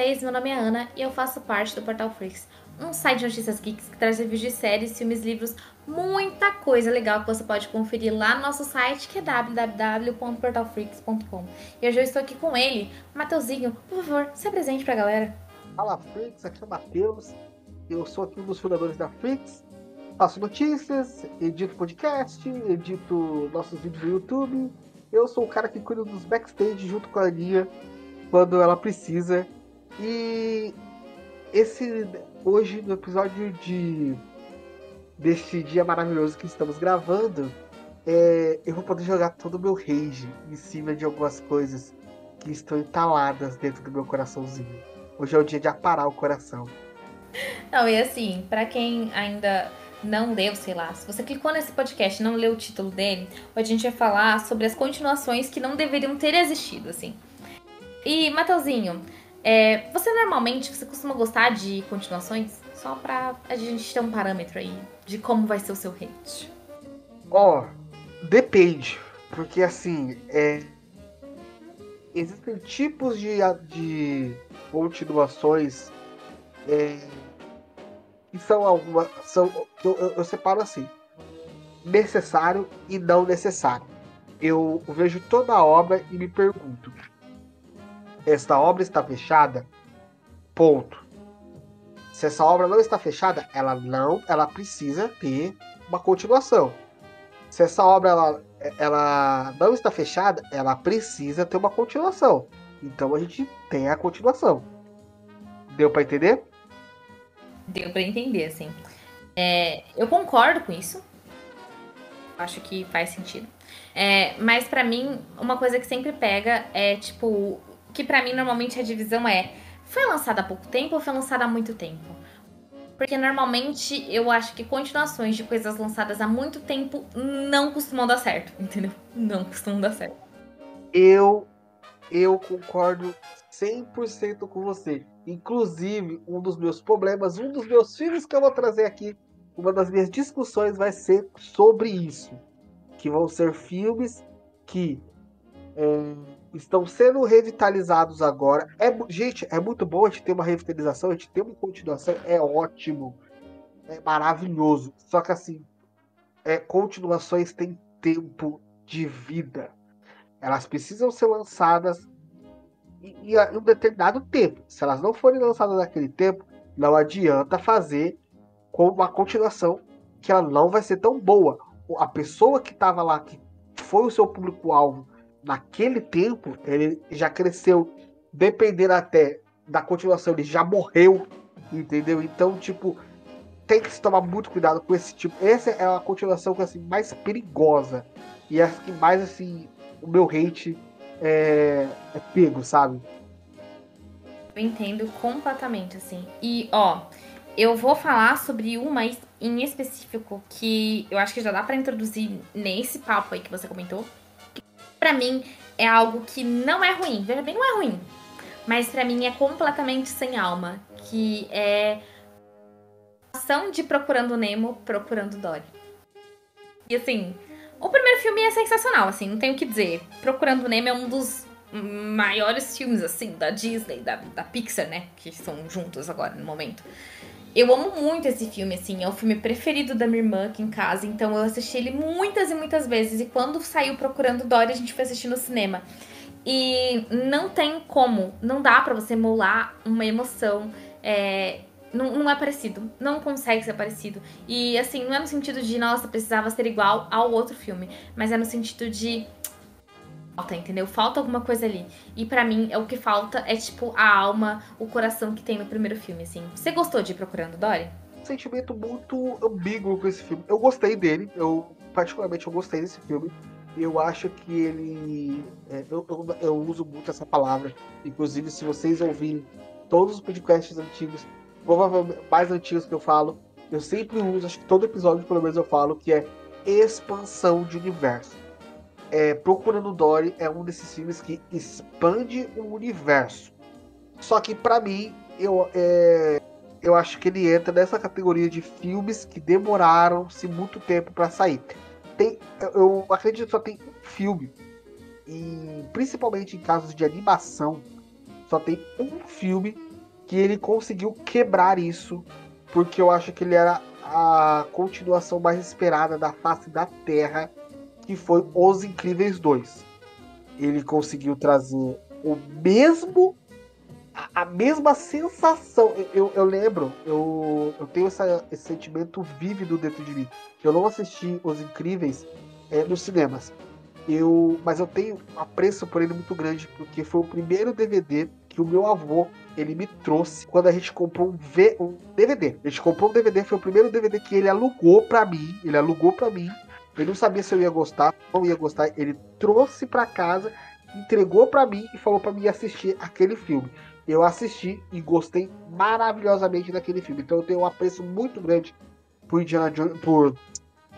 vocês, meu nome é Ana e eu faço parte do Portal Freaks, um site de notícias geeks que traz reviews de séries, filmes, livros, muita coisa legal que você pode conferir lá no nosso site que é www.portalfreaks.com. E hoje eu estou aqui com ele, Mateuzinho. Por favor, se apresente pra galera. Fala Freaks, aqui é o Matheus. Eu sou aqui um dos fundadores da Freaks. Faço notícias, edito podcast, edito nossos vídeos no YouTube. Eu sou o cara que cuida dos backstage junto com a Aninha quando ela precisa. E esse hoje no episódio de deste dia maravilhoso que estamos gravando, é, eu vou poder jogar todo o meu rage em cima de algumas coisas que estão entaladas dentro do meu coraçãozinho. Hoje é o dia de aparar o coração. Não, e assim, para quem ainda não leu, sei lá, se você clicou nesse podcast e não leu o título dele, a gente vai falar sobre as continuações que não deveriam ter existido, assim. E, Mateuzinho, é, você normalmente, você costuma gostar de continuações? Só pra a gente ter um parâmetro aí de como vai ser o seu hate. Ó, oh, depende. Porque assim, é... existem tipos de, de continuações é... que são algumas. São, eu, eu, eu separo assim: necessário e não necessário. Eu vejo toda a obra e me pergunto: esta obra está fechada, ponto. Se essa obra não está fechada, ela não, ela precisa ter uma continuação. Se essa obra ela, ela não está fechada, ela precisa ter uma continuação. Então a gente tem a continuação. Deu para entender? Deu para entender, assim. É, eu concordo com isso. Acho que faz sentido. É, mas para mim, uma coisa que sempre pega é tipo que para mim normalmente a divisão é foi lançada há pouco tempo ou foi lançada há muito tempo? Porque normalmente eu acho que continuações de coisas lançadas há muito tempo não costumam dar certo, entendeu? Não costumam dar certo. Eu eu concordo 100% com você. Inclusive, um dos meus problemas, um dos meus filmes que eu vou trazer aqui, uma das minhas discussões vai ser sobre isso. Que vão ser filmes que é, estão sendo revitalizados agora. É, gente, é muito bom a gente ter uma revitalização, a gente ter uma continuação, é ótimo, é maravilhoso. Só que assim, é, continuações têm tempo de vida. Elas precisam ser lançadas em, em um determinado tempo. Se elas não forem lançadas naquele tempo, não adianta fazer com uma continuação que ela não vai ser tão boa. A pessoa que estava lá, que foi o seu público-alvo, naquele tempo, ele já cresceu, dependendo até da continuação, ele já morreu, entendeu? Então, tipo, tem que se tomar muito cuidado com esse tipo. Essa é a continuação assim, mais perigosa. E é a que mais, assim, o meu hate é, é pego, sabe? Eu entendo completamente, assim. E, ó, eu vou falar sobre uma em específico que eu acho que já dá para introduzir nesse papo aí que você comentou, para mim é algo que não é ruim. Veja bem, não é ruim. Mas para mim é completamente sem alma. Que é a ação de Procurando Nemo, Procurando Dory. E assim, o primeiro filme é sensacional, assim, não tenho o que dizer. Procurando Nemo é um dos maiores filmes, assim, da Disney, da, da Pixar, né? Que são juntos agora no momento. Eu amo muito esse filme, assim, é o filme preferido da minha irmã aqui em casa, então eu assisti ele muitas e muitas vezes. E quando saiu Procurando Dory, a gente foi assistir no cinema. E não tem como, não dá para você molar uma emoção. É, não, não é parecido, não consegue ser parecido. E assim, não é no sentido de, nossa, precisava ser igual ao outro filme, mas é no sentido de falta, entendeu? Falta alguma coisa ali. E para mim, é o que falta é, tipo, a alma, o coração que tem no primeiro filme, assim. Você gostou de ir Procurando Dory? Sentimento muito ambíguo com esse filme. Eu gostei dele, eu particularmente eu gostei desse filme. Eu acho que ele. É, eu, eu, eu, uso muito essa palavra. Inclusive, se vocês ouvirem todos os podcasts antigos, provavelmente mais antigos que eu falo, eu sempre uso, acho que todo episódio pelo menos eu falo, que é expansão de universo. É, Procurando Dory é um desses filmes que expande o universo. Só que para mim, eu, é, eu acho que ele entra nessa categoria de filmes que demoraram-se muito tempo para sair. Tem, eu acredito que só tem um filme, e principalmente em casos de animação, só tem um filme que ele conseguiu quebrar isso, porque eu acho que ele era a continuação mais esperada da face da Terra, que foi Os Incríveis 2. Ele conseguiu trazer o mesmo a, mesma sensação. Eu, eu lembro, eu, eu tenho essa, esse sentimento vívido dentro de mim. Eu não assisti Os Incríveis é, nos cinemas. Eu, mas eu tenho apreço por ele muito grande, porque foi o primeiro DVD que o meu avô ele me trouxe quando a gente comprou um, v, um DVD. A gente comprou um DVD, foi o primeiro DVD que ele alugou para mim. Ele alugou para mim. Ele não sabia se eu ia gostar, não ia gostar. Ele trouxe para casa, entregou para mim e falou para mim assistir aquele filme. Eu assisti e gostei maravilhosamente daquele filme. Então eu tenho um apreço muito grande por Indiana Jones, por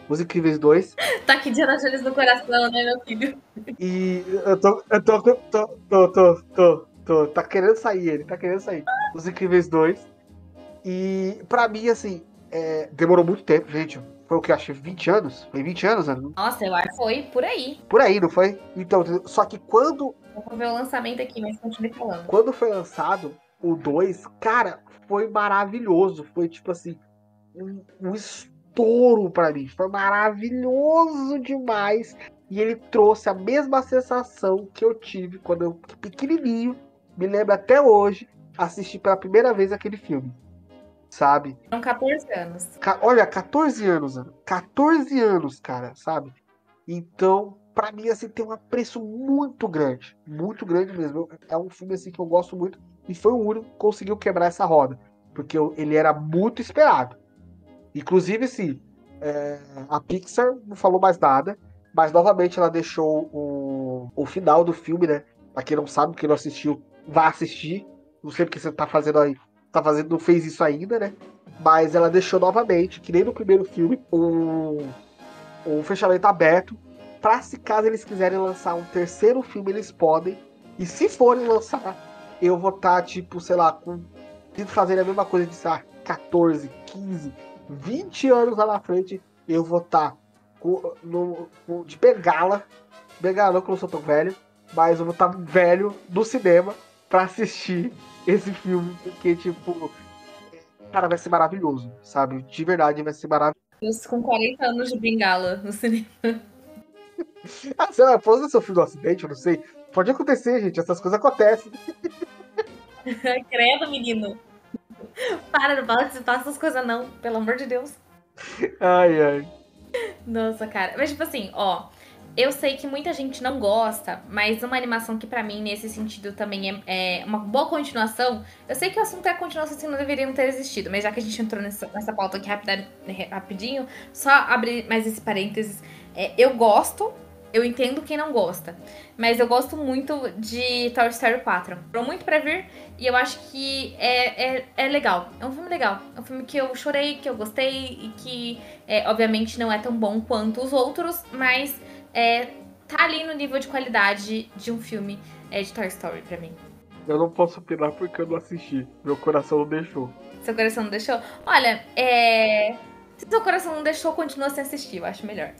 Os Incríveis 2. tá aqui Indiana Jones no coração, né, meu filho? E eu tô, eu tô, tô, tô, tô, tô, tô, tá querendo sair ele, tá querendo sair. Os Incríveis 2. E pra mim, assim, é, demorou muito tempo, gente. Foi o que eu achei 20 anos? Foi 20 anos, né? Nossa, eu acho que foi por aí. Por aí, não foi? Então, só que quando Vou ver o lançamento aqui, mas continue falando. Quando foi lançado o 2, cara, foi maravilhoso. Foi tipo assim, um, um estouro para mim. Foi maravilhoso demais. E ele trouxe a mesma sensação que eu tive quando eu pequenininho, me lembro até hoje, assisti pela primeira vez aquele filme. Sabe? São 14 anos. Olha, 14 anos, 14 anos, cara, sabe? Então, para mim, assim, tem um apreço muito grande. Muito grande mesmo. É um filme, assim, que eu gosto muito. E foi o único que conseguiu quebrar essa roda. Porque ele era muito esperado. Inclusive, assim, é, a Pixar não falou mais nada. Mas, novamente, ela deixou o, o final do filme, né? Pra quem não sabe, quem não assistiu, vá assistir. Não sei porque você tá fazendo aí. Tá fazendo, não fez isso ainda, né? Mas ela deixou novamente, que nem no primeiro filme, um, um fechamento aberto pra se caso eles quiserem lançar um terceiro filme, eles podem. E se forem lançar, eu vou estar, tá, tipo, sei lá, com. fazer a mesma coisa de, sei lá, 14, 15, 20 anos lá na frente, eu vou estar tá no, com, de bengala. Bengala não, que eu não sou tão velho. Mas eu vou estar tá velho no cinema pra assistir esse filme. Porque, tipo, cara, vai ser maravilhoso, sabe? De verdade, vai ser maravilhoso. Com 40 anos de bengala no cinema. ah, sei lá, pode ser o filho do acidente, eu não sei. Pode acontecer, gente, essas coisas acontecem. Credo, menino. Para, não que essas coisas não, pelo amor de Deus. Ai, ai. Nossa, cara. Mas, tipo assim, ó. Eu sei que muita gente não gosta, mas uma animação que para mim, nesse sentido, também é, é, uma boa continuação. Eu sei que o assunto é continuação, assim, não deveriam ter existido, mas já que a gente entrou nessa, nessa pauta aqui rapidinho, só abrir mais esse parênteses. É, eu gosto, eu entendo quem não gosta. Mas eu gosto muito de Toy Story 4. Tô muito pra vir e eu acho que é, é, é legal. É um filme legal. É um filme que eu chorei, que eu gostei e que, é, obviamente, não é tão bom quanto os outros, mas é, tá ali no nível de qualidade de um filme é, de Toy Story pra mim. Eu não posso opinar porque eu não assisti. Meu coração não deixou. Seu coração não deixou? Olha, é. Se seu coração não deixou, continua sem assistir, eu acho melhor.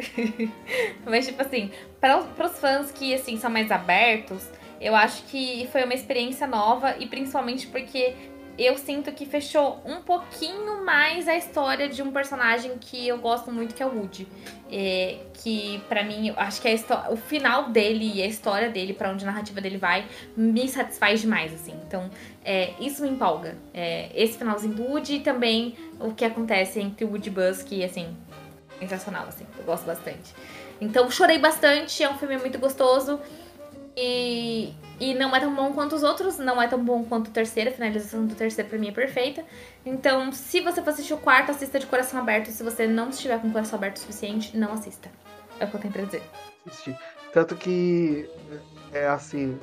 Mas, tipo assim, para os fãs que, assim, são mais abertos, eu acho que foi uma experiência nova e principalmente porque eu sinto que fechou um pouquinho mais a história de um personagem que eu gosto muito, que é o Woody. É, que para mim, eu acho que a o final dele e a história dele, para onde a narrativa dele vai, me satisfaz demais, assim. Então, é, isso me empolga. É, esse finalzinho do Woody e também o que acontece entre o Woody Buzz, que, assim, sensacional, assim. Eu gosto bastante. Então, chorei bastante, é um filme muito gostoso. E, e não é tão bom quanto os outros, não é tão bom quanto o terceiro, a finalização do terceiro pra mim é perfeita. Então, se você for assistir o quarto, assista de coração aberto. Se você não estiver com o coração aberto o suficiente, não assista. É o que eu tenho pra dizer. Tanto que, é assim,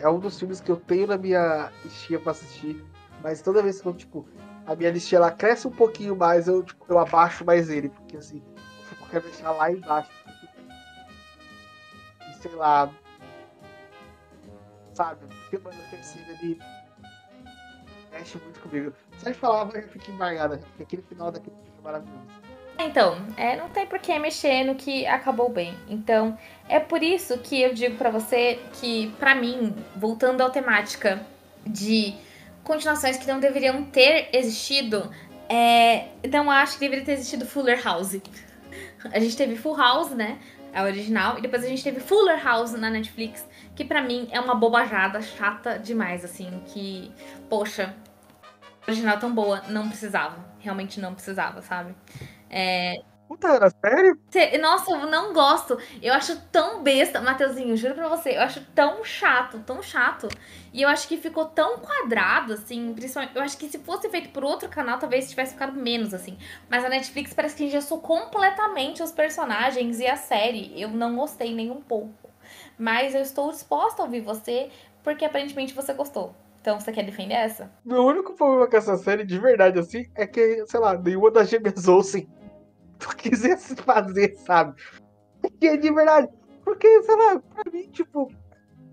é um dos filmes que eu tenho na minha estia pra assistir, mas toda vez que eu, tipo, a minha listinha ela cresce um pouquinho mais, eu, tipo, eu abaixo mais ele, porque assim, eu quero deixar lá embaixo. E, sei lá. Sabe? Porque, mano, o terceiro ele mexe muito comigo. Só de falar, eu fico embargada, porque aquele final daquele filme é maravilhoso. Então, é, não tem por que mexer no que acabou bem. Então, é por isso que eu digo para você que, para mim, voltando à temática de continuações que não deveriam ter existido, é, não acho que deveria ter existido Fuller House. A gente teve Full House, né? A original, e depois a gente teve Fuller House na Netflix, que para mim é uma bobajada chata demais, assim, que, poxa, a original tão boa, não precisava. Realmente não precisava, sabe? É, Puta, era sério? nossa, eu não gosto. Eu acho tão besta, Mateuzinho, juro pra você, eu acho tão chato, tão chato. E eu acho que ficou tão quadrado, assim, principalmente. Eu acho que se fosse feito por outro canal, talvez tivesse ficado menos, assim. Mas a Netflix parece que engessou completamente os personagens e a série. Eu não gostei nem um pouco. Mas eu estou disposta a ouvir você, porque aparentemente você gostou. Então você quer defender essa? Meu único problema com essa série, de verdade, assim, é que, sei lá, nenhuma das gêmeas tu quisesse fazer, sabe? Porque de verdade. Porque, sei lá, pra mim, tipo.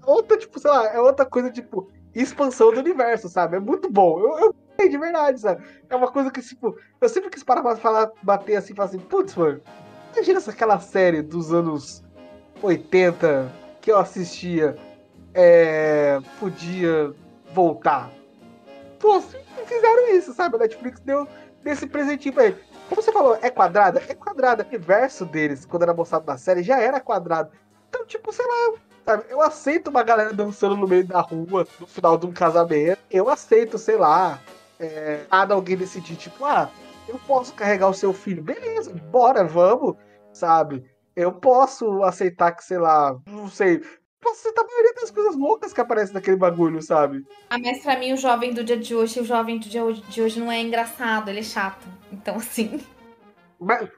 Outra, tipo, sei lá, é outra coisa, tipo, expansão do universo, sabe? É muito bom. Eu, eu de verdade, sabe? É uma coisa que, tipo, eu sempre quis parar pra falar, bater assim e falar assim, putz, mano, imagina aquela série dos anos 80 que eu assistia é, podia voltar. Pô, fizeram isso, sabe? A Netflix deu desse presentinho pra ele. Como você falou, é quadrada? É quadrada. O universo deles, quando era mostrado na série, já era quadrado. Então, tipo, sei lá, sabe? Eu aceito uma galera dançando no meio da rua, no final de um casamento. Eu aceito, sei lá, é, nada alguém decidir, tipo, ah, eu posso carregar o seu filho. Beleza, bora, vamos, sabe? Eu posso aceitar que, sei lá, não sei, posso aceitar a maioria das coisas loucas que aparecem naquele bagulho, sabe? Ah, mas pra mim o jovem do dia de hoje, o jovem do dia de hoje não é engraçado, ele é chato. Então, assim. Mas,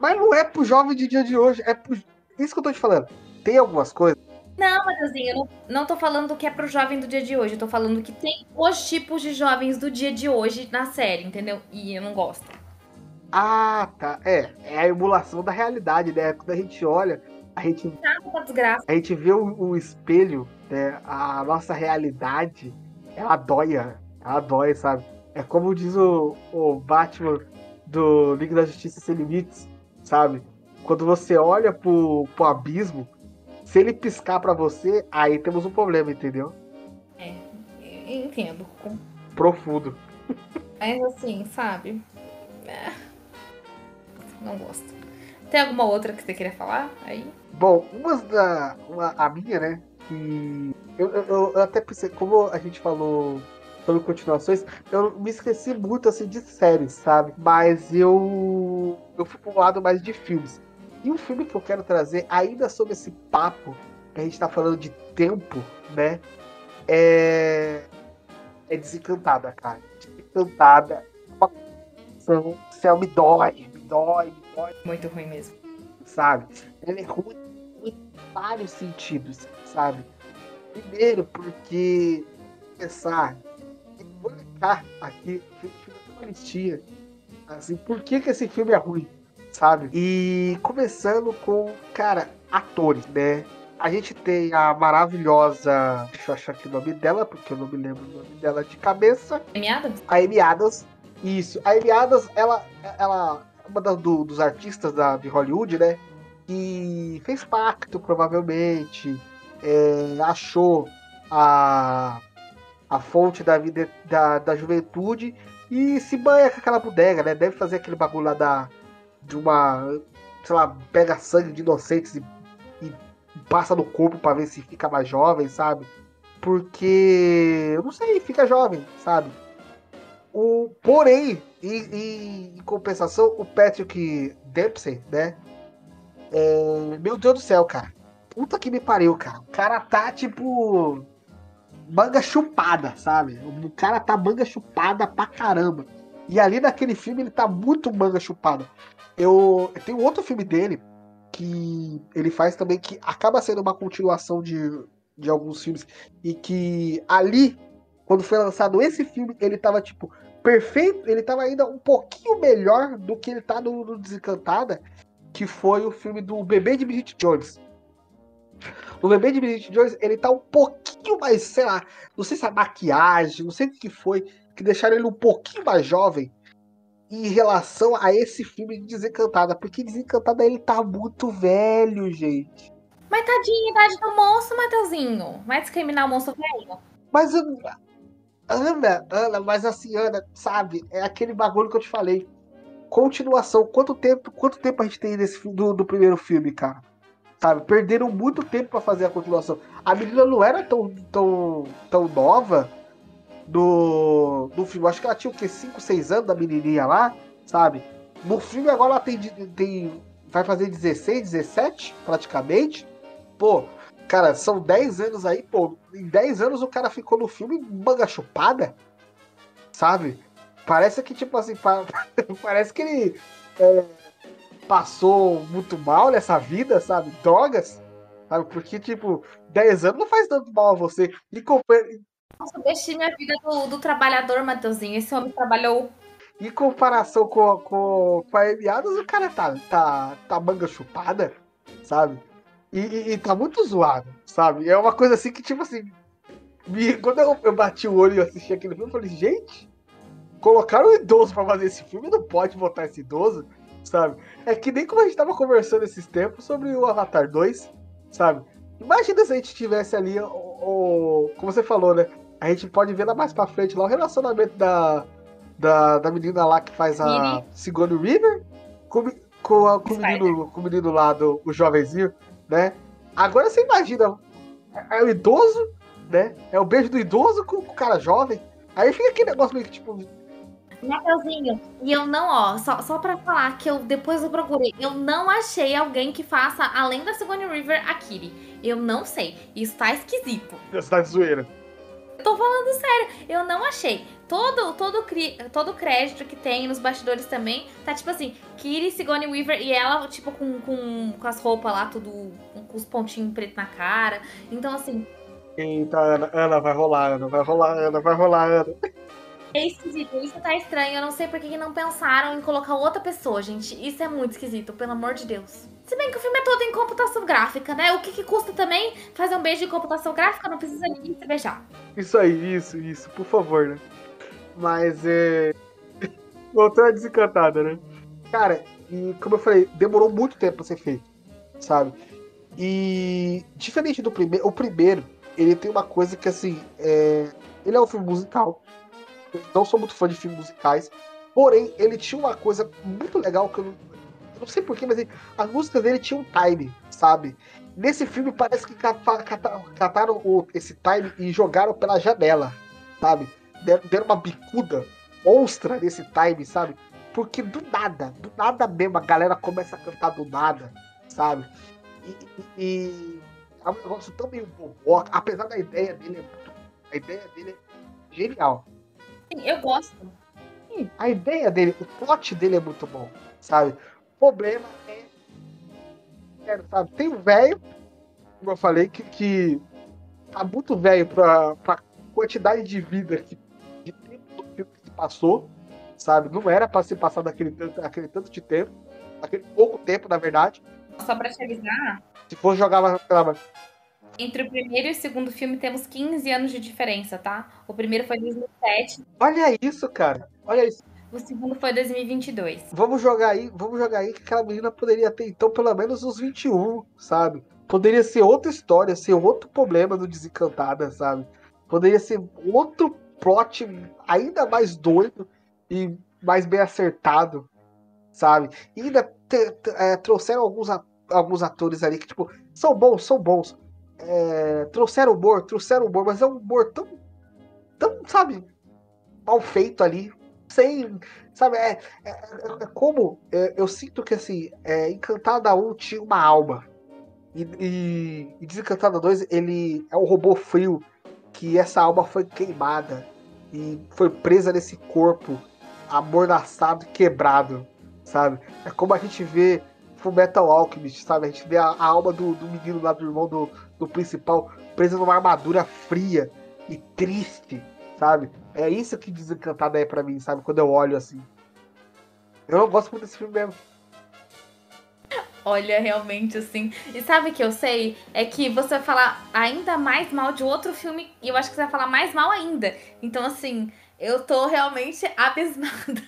mas não é pro jovem de dia de hoje, é pro. Isso que eu tô te falando. Tem algumas coisas. Não, Matheusinho, eu não, não tô falando que é pro jovem do dia de hoje. Eu tô falando que tem os tipos de jovens do dia de hoje na série, entendeu? E eu não gosto. Ah, tá. É. É a emulação da realidade, né? Quando a gente olha, a gente. Tá a gente vê o, o espelho, né? A nossa realidade, ela dói. Ela dói, sabe? É como diz o, o Batman do Liga da Justiça Sem Limites, sabe? Quando você olha pro, pro abismo, se ele piscar para você, aí temos um problema, entendeu? É, entendo. Profundo. Mas assim, sabe? É. Não gosto. Tem alguma outra que você queria falar aí? Bom, uma da. Uma, a minha, né? Que. Eu, eu, eu até pensei, como a gente falou sobre continuações, eu me esqueci muito assim de séries, sabe? Mas eu eu fui um lado mais de filmes. E um filme que eu quero trazer, ainda sobre esse papo que a gente tá falando de tempo, né? É é desencantada, cara. Desencantada. Céu me dói, dói, dói. Muito ruim mesmo. Sabe? Ela é ruim em vários sentidos, sabe? Primeiro, porque pensar vou linkar aqui, listinha. Assim, por que, que esse filme é ruim, sabe? E começando com, cara, atores, né? A gente tem a maravilhosa. Deixa eu achar aqui o nome dela, porque eu não me lembro o nome dela de cabeça. Amy Adams? A Amy Adams. Isso. A Amy Adams, ela, ela uma da, do, dos artistas da, de Hollywood, né? Que fez pacto, provavelmente. É, achou a a fonte da vida da, da juventude e se banha com aquela bodega, né? Deve fazer aquele bagulho lá da. De uma. Sei lá, pega sangue de inocentes e, e passa no corpo para ver se fica mais jovem, sabe? Porque. Eu não sei, fica jovem, sabe? O, porém, em, em compensação, o Patrick Dempsey, né? É, meu Deus do céu, cara. Puta que me pariu, cara. O cara tá tipo manga chupada, sabe? O cara tá manga chupada pra caramba. E ali naquele filme ele tá muito manga chupada. Eu, tenho outro filme dele que ele faz também que acaba sendo uma continuação de, de alguns filmes e que ali quando foi lançado esse filme ele tava tipo perfeito, ele tava ainda um pouquinho melhor do que ele tá no, no Desencantada, que foi o filme do Bebê de Bridget Jones. O Bebê de Bridget Jones, ele tá um pouquinho mais, sei lá, não sei se é maquiagem, não sei o que foi, que deixaram ele um pouquinho mais jovem em relação a esse filme de Desencantada, porque Desencantada ele tá muito velho, gente. Mas tadinha, idade do moço, Mateuzinho. Vai discriminar o moço velho. Mas, Ana, Ana, mas assim, Ana, sabe, é aquele bagulho que eu te falei. Continuação, quanto tempo, quanto tempo a gente tem nesse do, do primeiro filme, cara? Sabe, perderam muito tempo para fazer a continuação. A menina não era tão, tão, tão nova do, do filme. Acho que ela tinha o quê? 5, 6 anos da menininha lá, sabe? No filme agora ela tem, tem. Vai fazer 16, 17, praticamente. Pô, cara, são 10 anos aí, pô. Em 10 anos o cara ficou no filme manga chupada, sabe? Parece que, tipo assim, parece que ele é, passou muito mal nessa vida, sabe? Drogas, sabe? Porque, tipo, 10 anos não faz tanto mal a você. E, nossa, deixei minha vida do, do trabalhador, Matheusinho. Esse homem trabalhou. Em comparação com, com, com a Amy Adams, o cara tá, tá, tá manga chupada, sabe? E, e, e, tá muito zoado, sabe? É uma coisa assim que, tipo assim. Me, quando eu, eu bati o olho e assisti aquele filme, eu falei, gente, colocaram um idoso pra fazer esse filme, não pode botar esse idoso, sabe? É que nem como a gente tava conversando esses tempos sobre o Avatar 2, sabe? Imagina se a gente tivesse ali, o, o como você falou, né? a gente pode ver lá mais pra frente lá o relacionamento da, da, da menina lá que faz a Sigourney River com, com, a, com, o menino, com o menino lá, do, o jovenzinho, né? Agora você imagina, é, é o idoso, né? É o beijo do idoso com, com o cara jovem. Aí fica aquele negócio meio que tipo. Mateuzinho, e eu não, ó, só, só pra falar que eu depois eu procurei, eu não achei alguém que faça, além da Sigourney River, a Kiri. Eu não sei. Isso tá esquisito. Isso tá de zoeira tô falando sério, eu não achei. Todo, todo, todo crédito que tem nos bastidores também tá tipo assim, Kiri, Sigourney Weaver e ela, tipo, com, com, com as roupas lá, tudo com os pontinhos preto na cara. Então, assim. Eita, Ana, Ana, vai rolar, Ana, vai rolar, Ana, vai rolar, Ana. É esquisito, isso tá estranho. Eu não sei por que não pensaram em colocar outra pessoa, gente. Isso é muito esquisito, pelo amor de Deus. Se bem que o filme é todo em computação gráfica, né? O que, que custa também fazer um beijo em computação gráfica? Não precisa ninguém se beijar. Isso aí, isso, isso, por favor, né? Mas é. Voltou a desencantada, né? Cara, e como eu falei, demorou muito tempo pra ser feito, sabe? E diferente do primeiro, o primeiro, ele tem uma coisa que assim, é... ele é um filme musical. Eu não sou muito fã de filmes musicais, porém ele tinha uma coisa muito legal que eu não, não sei porquê, mas ele, as músicas dele tinham um time, sabe? Nesse filme parece que cataram o, esse time e jogaram pela janela, sabe? Deram, deram uma bicuda monstra nesse time, sabe? Porque do nada, do nada mesmo, a galera começa a cantar do nada, sabe? E, e é um negócio tão meio bobo, apesar da ideia dele, é a ideia dele é genial. Sim, eu gosto. Sim, a ideia dele, o plot dele é muito bom, sabe? problema é. é sabe? Tem um velho, como eu falei, que, que tá muito velho pra, pra quantidade de vida que, de tempo do filme que se passou, sabe? Não era pra se passar daquele, aquele tanto de tempo, aquele pouco tempo, na verdade. Só pra te avisar. Se for jogar pela. Entre o primeiro e o segundo filme temos 15 anos de diferença, tá? O primeiro foi em 2007. Olha isso, cara. Olha isso. O segundo foi 2022. Vamos jogar aí, vamos jogar aí que aquela menina poderia ter então pelo menos uns 21, sabe? Poderia ser outra história, ser outro problema do Desencantada, sabe? Poderia ser outro plot ainda mais doido e mais bem acertado, sabe? E ainda te, te, é, trouxeram alguns, alguns atores ali que, tipo, são bons, são bons. É, trouxeram humor, trouxeram humor, mas é um humor tão, tão, sabe, mal feito ali, sem. Sabe, é, é, é como é, eu sinto que assim, é, Encantada 1 tinha uma alma. E, e, e Desencantada 2, ele é um robô frio que essa alma foi queimada e foi presa nesse corpo amordaçado quebrado, sabe? É como a gente vê Fullmetal Alchemist, sabe? A gente vê a, a alma do, do, menino lá, do irmão do, do principal, presa numa armadura fria e triste, sabe? É isso que desencantada é pra mim, sabe? Quando eu olho assim. Eu não gosto muito desse filme mesmo. Olha, realmente, assim. E sabe o que eu sei? É que você vai falar ainda mais mal de outro filme e eu acho que você vai falar mais mal ainda. Então, assim, eu tô realmente abismada.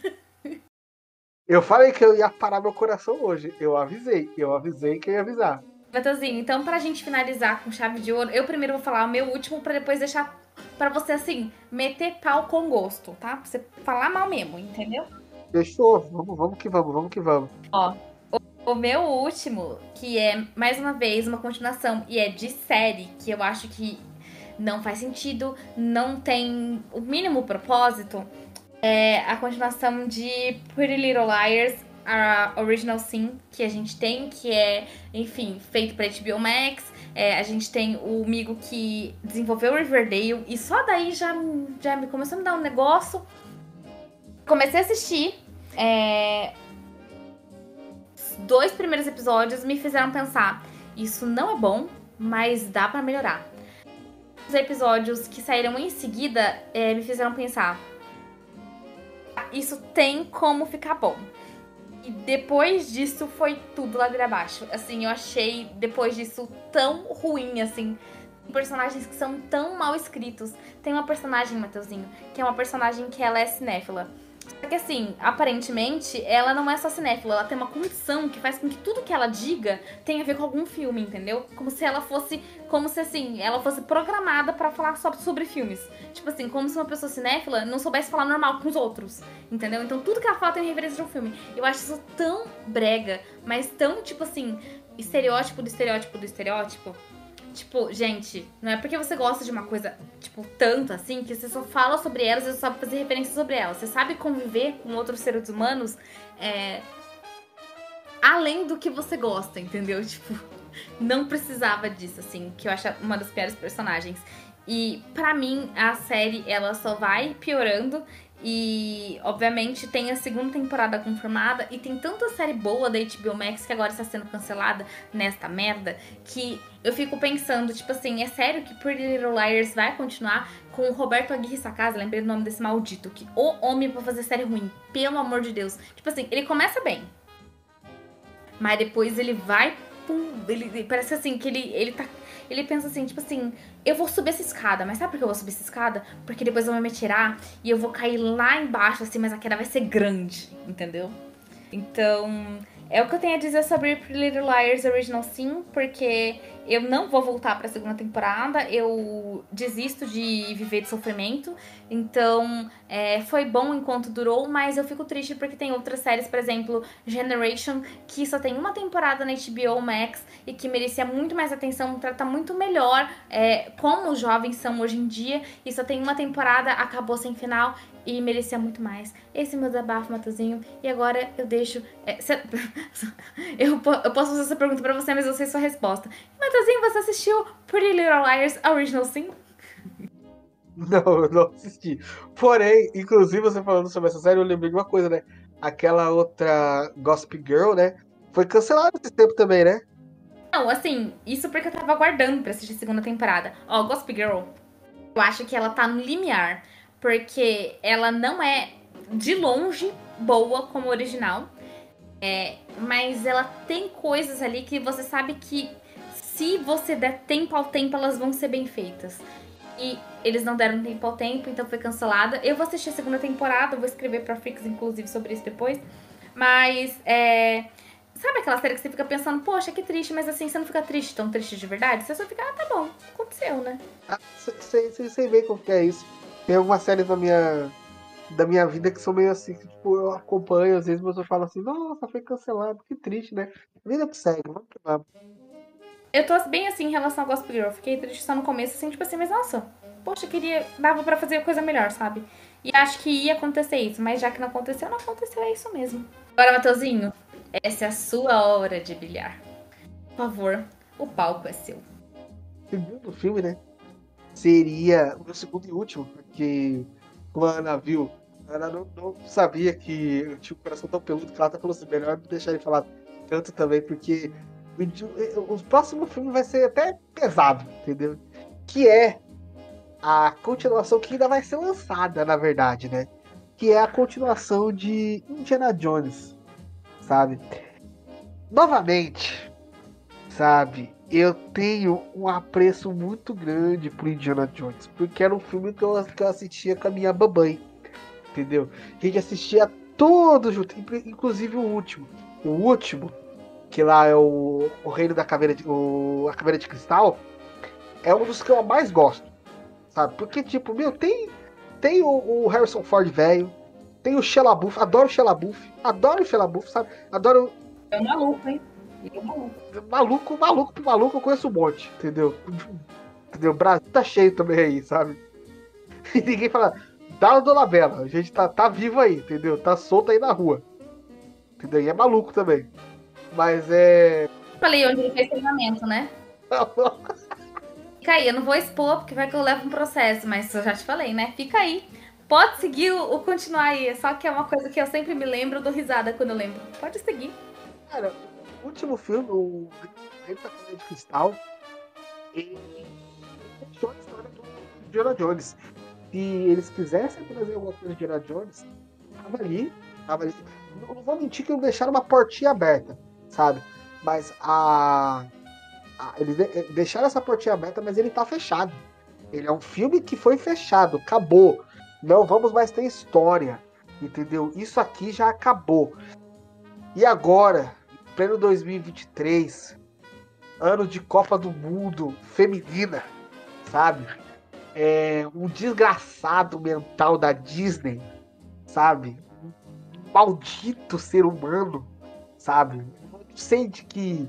Eu falei que eu ia parar meu coração hoje. Eu avisei. Eu avisei que eu ia avisar. Matheusinho, então pra gente finalizar com chave de ouro, eu primeiro vou falar o meu último pra depois deixar pra você, assim, meter pau com gosto, tá? Pra você falar mal mesmo, entendeu? Fechou. Vamos, vamos que vamos, vamos que vamos. Ó, o, o meu último, que é, mais uma vez, uma continuação, e é de série, que eu acho que não faz sentido, não tem o mínimo propósito, é a continuação de Pretty Little Liars, a Original Sin que a gente tem, que é, enfim, feito para HBO Max. É, a gente tem o amigo que desenvolveu Riverdale e só daí já, já me começou a me dar um negócio. Comecei a assistir. É, dois primeiros episódios me fizeram pensar: isso não é bom, mas dá para melhorar. Os episódios que saíram em seguida é, me fizeram pensar: isso tem como ficar bom. E depois disso foi tudo ladeira abaixo. Assim, eu achei depois disso tão ruim, assim. Personagens que são tão mal escritos. Tem uma personagem, Mateuzinho, que é uma personagem que ela é cinéfila. Só que assim, aparentemente, ela não é só cinéfila, ela tem uma condição que faz com que tudo que ela diga tenha a ver com algum filme, entendeu? Como se ela fosse, como se assim, ela fosse programada para falar só sobre filmes. Tipo assim, como se uma pessoa cinéfila não soubesse falar normal com os outros, entendeu? Então tudo que ela fala tem referência de um filme. Eu acho isso tão brega, mas tão, tipo assim, estereótipo do estereótipo do estereótipo Tipo, gente, não é porque você gosta de uma coisa, tipo, tanto assim, que você só fala sobre ela, você só sabe fazer referência sobre ela. Você sabe conviver com outros seres humanos é, além do que você gosta, entendeu? Tipo, não precisava disso, assim, que eu acho uma das piores personagens. E para mim, a série, ela só vai piorando e, obviamente, tem a segunda temporada confirmada e tem tanta série boa da HBO Max que agora está sendo cancelada nesta merda que eu fico pensando, tipo assim, é sério que Pretty Little Liars vai continuar com o Roberto Aguirre Sacasa, lembrei do nome desse maldito, que o homem pra fazer série ruim, pelo amor de Deus. Tipo assim, ele começa bem, mas depois ele vai, ele, parece assim que ele, ele tá ele pensa assim, tipo assim, eu vou subir essa escada, mas sabe por que eu vou subir essa escada? Porque depois eu vou me tirar e eu vou cair lá embaixo, assim, mas a queda vai ser grande, entendeu? Então, é o que eu tenho a dizer sobre Little Liars Original Sim, porque eu não vou voltar para a segunda temporada, eu desisto de viver de sofrimento. Então, é, foi bom enquanto durou, mas eu fico triste porque tem outras séries, por exemplo, Generation, que só tem uma temporada na HBO Max e que merecia muito mais atenção, trata muito melhor é, como os jovens são hoje em dia, e só tem uma temporada, acabou sem final e merecia muito mais. Esse é meu desabafo, Matozinho. E agora eu deixo. É, eu, eu, posso fazer essa pergunta pra você, mas eu sei sua resposta. Matozinho, você assistiu Pretty Little Liars Original Sim? Não, eu não assisti. Porém, inclusive você falando sobre essa série, eu lembrei de uma coisa, né? Aquela outra Gossip Girl, né? Foi cancelada esse tempo também, né? Não, assim, isso porque eu tava aguardando pra assistir a segunda temporada. Ó, Gossip Girl, eu acho que ela tá no limiar porque ela não é de longe boa como original, é, mas ela tem coisas ali que você sabe que se você der tempo ao tempo, elas vão ser bem feitas. E eles não deram tempo ao tempo, então foi cancelada. Eu vou assistir a segunda temporada, vou escrever pra Frix, inclusive, sobre isso depois. Mas, é. Sabe aquela série que você fica pensando, poxa, que triste, mas assim, você não fica triste, tão triste de verdade? Você só fica, ah, tá bom, aconteceu, né? Ah, você vê como que é isso. Tem algumas séries da minha, da minha vida que são meio assim, que tipo, eu acompanho às vezes, mas eu falo assim, nossa, foi cancelado, que triste, né? Vida que segue, vamos que vamos. Eu tô bem assim em relação ao Gospel Girl. Fiquei triste só no começo, assim, tipo assim, mas nossa, poxa, queria. Dava pra fazer coisa melhor, sabe? E acho que ia acontecer isso, mas já que não aconteceu, não aconteceu, é isso mesmo. Agora, Mateuzinho, essa é a sua hora de brilhar. Por favor, o palco é seu. Segundo filme, né? Seria o meu segundo e último, porque como a Ana viu, a Ana não, não, sabia que eu tinha um coração tão peludo que ela até falou assim, melhor não deixar ele falar tanto também, porque o, o próximo filme vai ser até pesado, entendeu? Que é a continuação que ainda vai ser lançada, na verdade, né? Que é a continuação de Indiana Jones, sabe? Novamente, sabe? Eu tenho um apreço muito grande por Indiana Jones, porque era um filme que eu, que eu assistia com a minha babãe, entendeu? A gente assistia todos juntos, inclusive o último. O último, que lá é o, o Reino da Caveira de, o, a Caveira de Cristal, é um dos que eu mais gosto, sabe? Porque, tipo, meu, tem, tem o, o Harrison Ford velho, tem o Shella Buff, adoro o Shella Buff, adoro o Shella Buff, sabe? Adoro. É maluco, hein? Maluco. Maluco, maluco, maluco, eu conheço um monte, entendeu? Entendeu? O Brasil tá cheio também aí, sabe? E ninguém fala, dá o Dona Bela, a gente tá, tá vivo aí, entendeu? Tá solto aí na rua. Entendeu? E é maluco também. Mas é. Falei onde ele fez treinamento, né? Fica aí, eu não vou expor, porque vai que eu levo um processo, mas eu já te falei, né? Fica aí. Pode seguir o, o continuar aí, só que é uma coisa que eu sempre me lembro, do risada quando eu lembro. Pode seguir. Cara, último filme, o Rei da de Cristal, ele fechou a história do Indiana Jones. Se eles quisessem trazer alguma coisa de Indiana Jones, tava ali, tava ali. Não vou mentir que não deixaram uma portinha aberta, sabe? Mas a ah, eles deixaram essa portinha aberta, mas ele tá fechado. Ele é um filme que foi fechado, acabou. Não vamos mais ter história, entendeu? Isso aqui já acabou. E agora, pleno 2023, ano de Copa do Mundo feminina, sabe? É um desgraçado mental da Disney, sabe? Um maldito ser humano, sabe? Não sei de que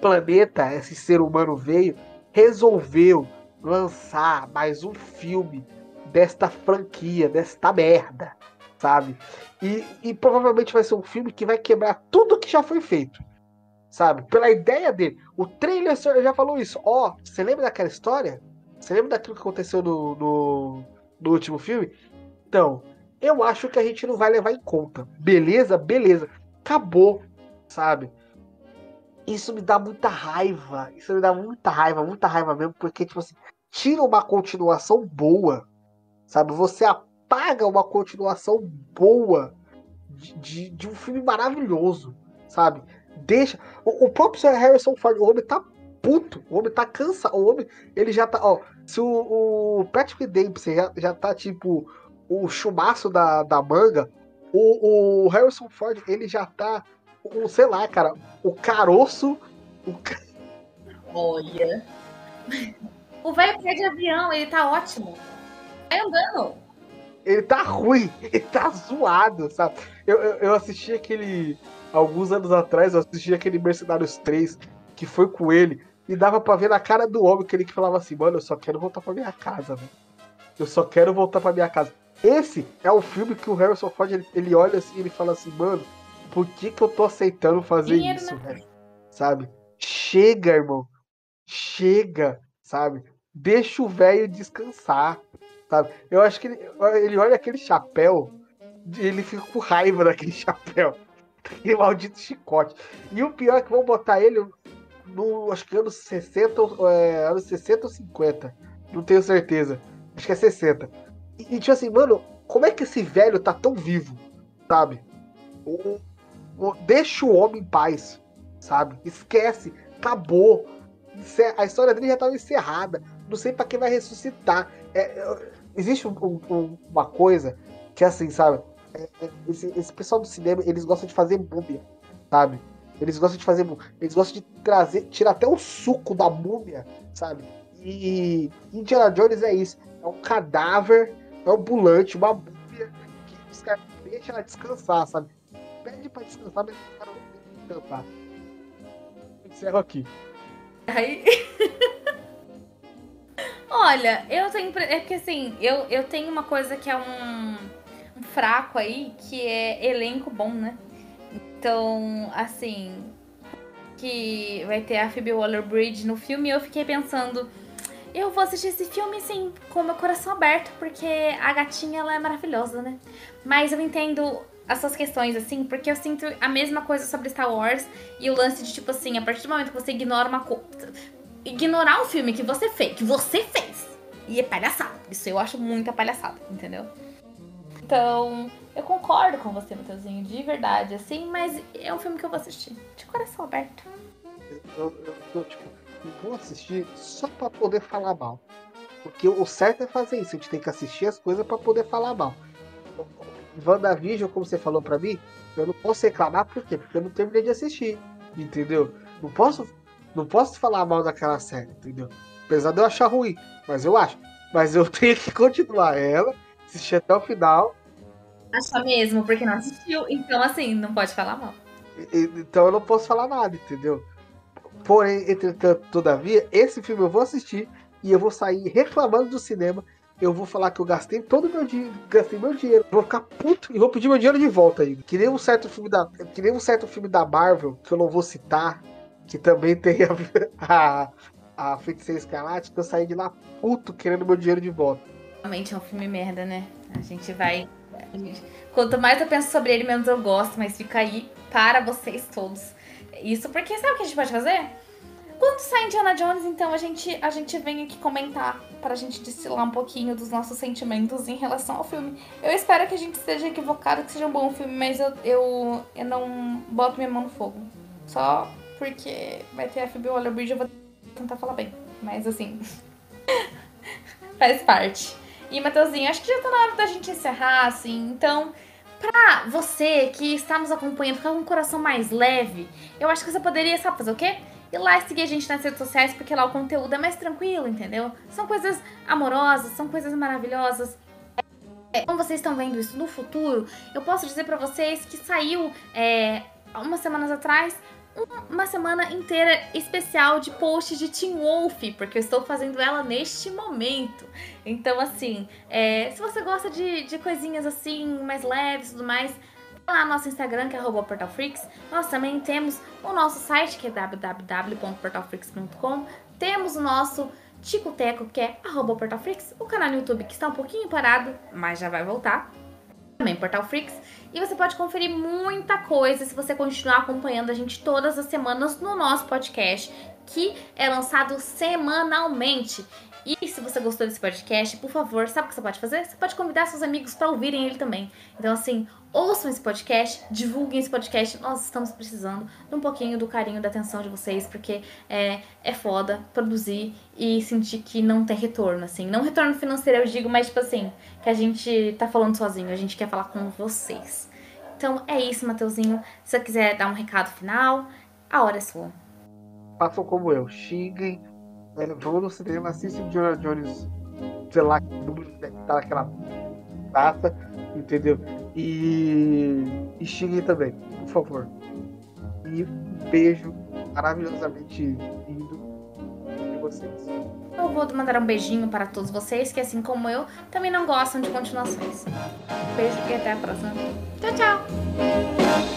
planeta esse ser humano veio, resolveu lançar mais um filme desta franquia, desta merda, sabe? E, e provavelmente vai ser um filme que vai quebrar tudo que já foi feito, sabe? Pela ideia dele. O trailer já falou isso. Ó, oh, você lembra daquela história? Você lembra daquilo que aconteceu no, no, no último filme? Então, eu acho que a gente não vai levar em conta. Beleza? Beleza. Acabou, sabe? Isso me dá muita raiva. Isso me dá muita raiva, muita raiva mesmo, porque, tipo assim, tira uma continuação boa, sabe? Você uma continuação boa de, de, de um filme maravilhoso, sabe? Deixa. O, o próprio Sir Harrison Ford, o homem tá puto, o homem tá cansado, o homem, ele já tá, ó, se o, o Patrick Dempsey já, já tá, tipo, o chumaço da, da manga, o, o Harrison Ford, ele já tá o, sei lá, cara, o caroço. O... Olha. O velho pé de avião, ele tá ótimo. Vai andando. Ele tá ruim, ele tá zoado, sabe? Eu, eu, eu assisti aquele. Alguns anos atrás, eu assisti aquele Mercenários 3, que foi com ele, e dava pra ver na cara do homem que ele que falava assim, mano, eu só quero voltar pra minha casa, velho. Eu só quero voltar pra minha casa. Esse é o filme que o Harrison Ford ele, ele olha assim e ele fala assim, mano, por que, que eu tô aceitando fazer isso, velho? Sabe? Chega, irmão. Chega, sabe? Deixa o velho descansar, sabe? Eu acho que ele, ele olha aquele chapéu, ele fica com raiva daquele chapéu. Aquele maldito chicote. E o pior é que vão botar ele no, acho que anos 60, é, anos 60 ou 50. Não tenho certeza. Acho que é 60. E, e tipo assim, mano, como é que esse velho tá tão vivo, sabe? O, Deixa o homem em paz, sabe? Esquece, acabou. A história dele já estava encerrada. Não sei para quem vai ressuscitar. É, é, existe um, um, uma coisa que é assim, sabe? É, é, esse, esse, pessoal do cinema, eles gostam de fazer múmia, sabe? Eles gostam de fazer. Eles gostam de trazer, tirar até o suco da múmia, sabe? E Indiana Jones é isso. É um cadáver ambulante, uma múmia que os caras deixam ela descansar, sabe? pede pra descansar, mas os caras não descansar. Encerro aqui. Aí. Olha, eu tenho. É porque assim, eu, eu tenho uma coisa que é um, um fraco aí, que é elenco bom, né? Então, assim. Que vai ter a Phoebe Waller-Bridge no filme, eu fiquei pensando eu vou assistir esse filme, sim, com meu coração aberto, porque a gatinha, ela é maravilhosa, né? Mas eu entendo essas questões, assim, porque eu sinto a mesma coisa sobre Star Wars e o lance de, tipo assim, a partir do momento que você ignora uma coisa. Ignorar o filme que você fez, que você fez, E é palhaçada. Isso eu acho muita palhaçada, entendeu? Então, eu concordo com você, Matheusinho, de verdade, assim, mas é um filme que eu vou assistir. De coração aberto. Eu, eu, eu tipo, vou assistir só pra poder falar mal. Porque o certo é fazer isso, a gente tem que assistir as coisas pra poder falar mal. WandaVision, como você falou pra mim, eu não posso reclamar, por quê? Porque eu não terminei de assistir, entendeu? Não posso, não posso falar mal daquela série, entendeu? Apesar de eu achar ruim, mas eu acho. Mas eu tenho que continuar ela, assistir até o final. Acha mesmo, porque não assistiu, então assim, não pode falar mal. Então eu não posso falar nada, entendeu? Porém, entretanto, todavia, esse filme eu vou assistir e eu vou sair reclamando do cinema eu vou falar que eu gastei todo o meu dinheiro, gastei meu dinheiro, vou ficar puto e vou pedir meu dinheiro de volta ainda. Que nem um certo filme da, que nem um certo filme da Marvel, que eu não vou citar, que também tem a, a, a Feiticeira Escarlate, que eu saí de lá puto querendo meu dinheiro de volta. Realmente é um filme merda, né? A gente vai. Quanto mais eu penso sobre ele, menos eu gosto, mas fica aí para vocês todos. Isso porque sabe o que a gente pode fazer? Quando sai Indiana Jones, então a gente, a gente vem aqui comentar para a gente destilar um pouquinho dos nossos sentimentos em relação ao filme. Eu espero que a gente esteja equivocado, que seja um bom filme, mas eu, eu, eu não boto minha mão no fogo. Só porque vai ter a Phoebe Waller-Bridge, eu vou tentar falar bem. Mas assim, faz parte. E, Matheusinho, acho que já tá na hora da gente encerrar, assim. Então, pra você que está nos acompanhando, ficar com o coração mais leve, eu acho que você poderia, sabe, fazer o quê? ir lá seguir a gente nas redes sociais, porque lá o conteúdo é mais tranquilo, entendeu? São coisas amorosas, são coisas maravilhosas. É, como vocês estão vendo isso no futuro, eu posso dizer para vocês que saiu é, umas semanas atrás uma semana inteira especial de posts de Teen Wolf, porque eu estou fazendo ela neste momento. Então, assim, é, se você gosta de, de coisinhas assim, mais leves e tudo mais, lá no nosso Instagram, que é portalfreaks. Nós também temos o nosso site, que é www.portalfreaks.com. Temos o nosso Ticoteco, que é portalfreaks. O canal no YouTube, que está um pouquinho parado, mas já vai voltar. Também Portal Freaks. E você pode conferir muita coisa se você continuar acompanhando a gente todas as semanas no nosso podcast, que é lançado semanalmente. E se você gostou desse podcast, por favor, sabe o que você pode fazer? Você pode convidar seus amigos para ouvirem ele também. Então, assim, ouçam esse podcast, divulguem esse podcast. Nós estamos precisando de um pouquinho do carinho, da atenção de vocês, porque é, é foda produzir e sentir que não tem retorno, assim. Não retorno financeiro, eu digo, mas, tipo assim, que a gente tá falando sozinho, a gente quer falar com vocês. Então, é isso, Mateuzinho. Se você quiser dar um recado final, a hora é sua. Façam como eu, xinguem é, vamos no cinema, assiste o Jonah Jones, sei lá, tá naquela data, entendeu? E, e também, por favor. E beijo maravilhosamente lindo de vocês. Eu vou mandar um beijinho para todos vocês que, assim como eu, também não gostam de continuações. Beijo e até a próxima. Tchau, tchau!